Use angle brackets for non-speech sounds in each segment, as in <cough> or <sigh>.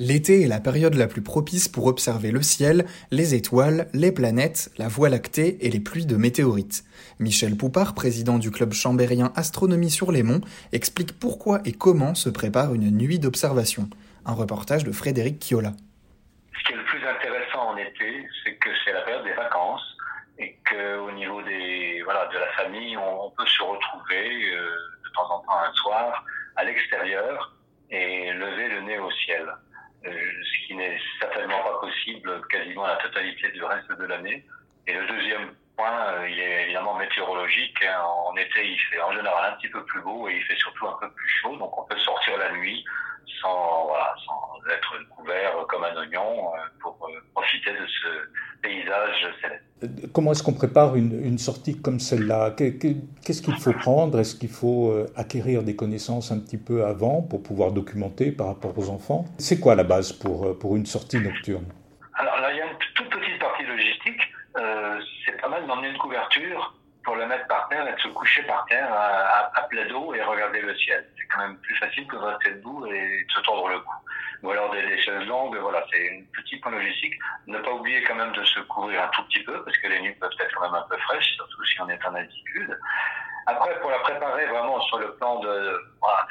L'été est la période la plus propice pour observer le ciel, les étoiles, les planètes, la Voie lactée et les pluies de météorites. Michel Poupard, président du club chambérien Astronomie sur les monts, explique pourquoi et comment se prépare une nuit d'observation. Un reportage de Frédéric Kiola. Ce qui est le plus intéressant en été, c'est que c'est la période des vacances et qu'au niveau des, voilà, de la famille, on, peut se retrouver euh, de temps en temps un soir à l'extérieur et lever le nez au ciel. Euh, ce qui n'est certainement pas possible quasiment la totalité du reste de l'année. Et le deuxième point, euh, il est évidemment météorologique. Hein. En été, il fait en général un petit peu plus beau et il fait surtout un peu plus chaud, donc on peut sortir la nuit sans, voilà, sans être couvert comme un oignon euh, pour profiter de ce Comment est-ce qu'on prépare une, une, sortie comme celle-là Qu'est-ce qu'il faut prendre? Est-ce qu'il faut euh, acquérir des connaissances un petit peu avant pour pouvoir documenter par rapport aux enfants? C'est quoi la base pour, euh, pour une sortie nocturne? Alors là, il y a une toute petite partie logistique. Euh, c'est pas mal d'emmener une couverture pour le mettre par terre et de se coucher par terre à, à, plat d'eau et regarder le ciel. C'est quand même plus facile que de rester debout et de se tordre le cou. Ou alors des, des chaises longues, voilà, c'est une petite point logistique. Ne pas oublier quand même de se couvrir un tout petit peu parce que les nuits peuvent être quand même un peu fraîches, surtout si on est en altitude. Après, pour la préparer vraiment sur le plan de, voilà,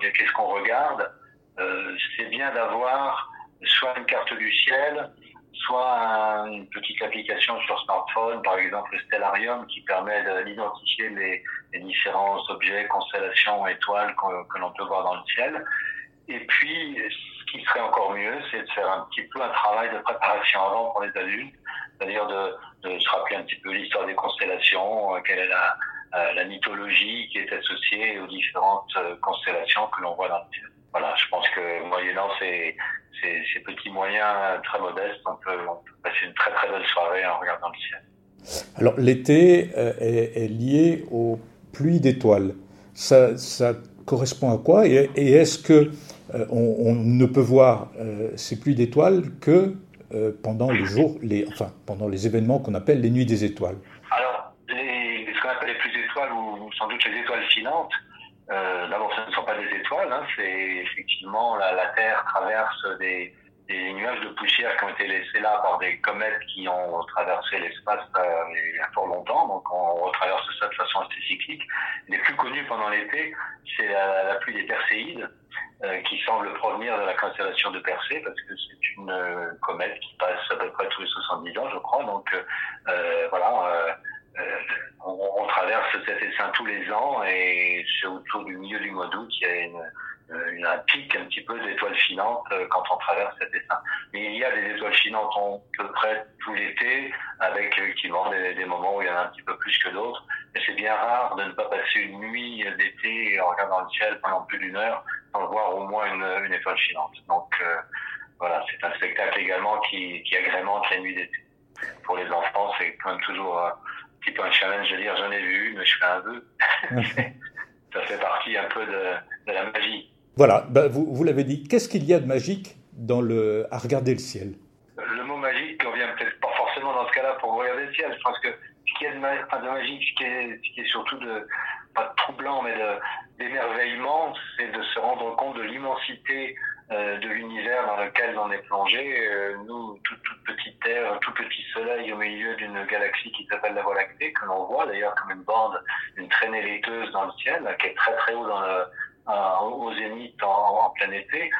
qu'est-ce qu'on regarde, euh, c'est bien d'avoir soit une carte du ciel, soit une petite application sur smartphone, par exemple Stellarium, qui permet d'identifier les, différents objets, constellations, étoiles que, que l'on peut voir dans le ciel. Et puis, qui serait encore mieux, c'est de faire un petit peu un travail de préparation avant pour les adultes, c'est-à-dire de, se rappeler un petit peu l'histoire des constellations, euh, quelle est la, euh, la, mythologie qui est associée aux différentes euh, constellations que l'on voit dans le ciel. Voilà, je pense que moyennant ces, petits moyens très modestes, on peut, passer une très très belle soirée en regardant le ciel. Alors l'été est, lié aux pluies d'étoiles. Ça, correspond à quoi Et, est-ce que euh, on, ne peut voir euh, ces pluies d'étoiles que euh, pendant les jours, les, enfin pendant les événements qu'on appelle les nuits des étoiles? Alors, ce qu'on appelle les pluies d'étoiles ou sans doute les étoiles filantes, euh, d'abord, ce ne sont pas des étoiles, hein, c'est effectivement la, Terre traverse des, des, nuages de poussière qui ont été laissés là par des comètes qui ont traversé l'espace euh, il y a fort longtemps, donc on retraverse ça de façon assez cyclique. Les plus connus pendant l'été, c'est la, pluie des Perséides, euh, qui semble provenir de la constellation de Persée, parce que c'est une euh, comète qui passe à peu près tous les 70 ans, je crois, donc euh, voilà euh, on, on, traverse cet essaim tous les ans et c'est autour du milieu du mois d'août qu'il y a une, une, un pic un petit peu d'étoiles filantes euh, quand on traverse cet essaim. Mais il y a des étoiles filantes à peu près tout l'été, avec effectivement des, des, moments où il y en a un petit peu plus que d'autres. Mais c'est bien rare de ne pas passer une nuit d'été en regardant le ciel pendant plus d'une heure sans voir au moins une, une étoile filante. Donc euh, voilà, c'est un spectacle également qui, qui agrémente la nuit d'été. Pour les enfants, c'est quand même toujours petit peu un challenge de dire j'en ai vu, mais je fais un vœu. <laughs> ça fait partie un peu de, de la magie. Voilà, ben vous, l'avez dit, qu'est-ce qu'il y a de magique à regarder le ciel? Le mot magique revient peut-être pas forcément dans ce cas-là pour regarder le ciel. Je pense que ce qui est de, de magique, ce qui est, ce qui est surtout de, pas de troublant, mais d'émerveillement, c'est de se rendre compte de l'immensité euh, de l'univers dans lequel on est plongé. Euh, nous, toute, toute, petite Terre, tout petit soleil au milieu d'une galaxie qui s'appelle la Voie lactée, que l'on voit d'ailleurs comme une bande, une traînée laiteuse dans le ciel, qui est très très haut dans le, euh, au zénith en, en plein été.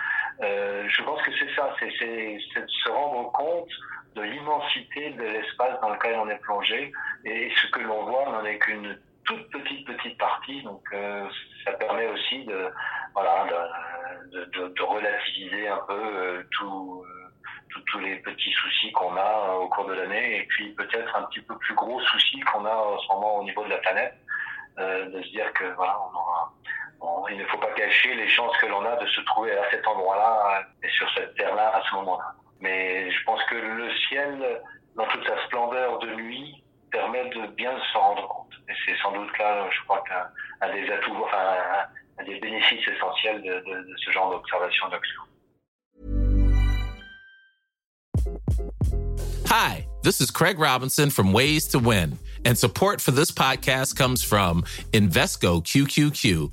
Euh, je pense que c'est ça, c'est de se rendre compte de l'immensité de l'espace dans lequel on est plongé. Et ce que l'on voit n'en est qu'une toute petite petite partie. Donc euh, ça permet aussi de voilà de, relativiser un peu tous les petits soucis qu'on a au cours de l'année. Et puis peut-être un petit peu plus gros souci qu'on a en ce moment au niveau de la planète, de se dire que voilà, on il ne faut pas cacher les chances que l'on a de se trouver à cet endroit-là et sur cette terre-là à ce moment-là. Mais je pense que le ciel, dans toute sa splendeur de nuit, permet de bien s'en rendre compte. Et c'est sans doute là, je crois qu'un des atouts, enfin, un, des bénéfices essentiels de ce genre d'observation d'action. Hi, this is Craig Robinson from Ways to Win, and support for this podcast comes from Invesco QQQ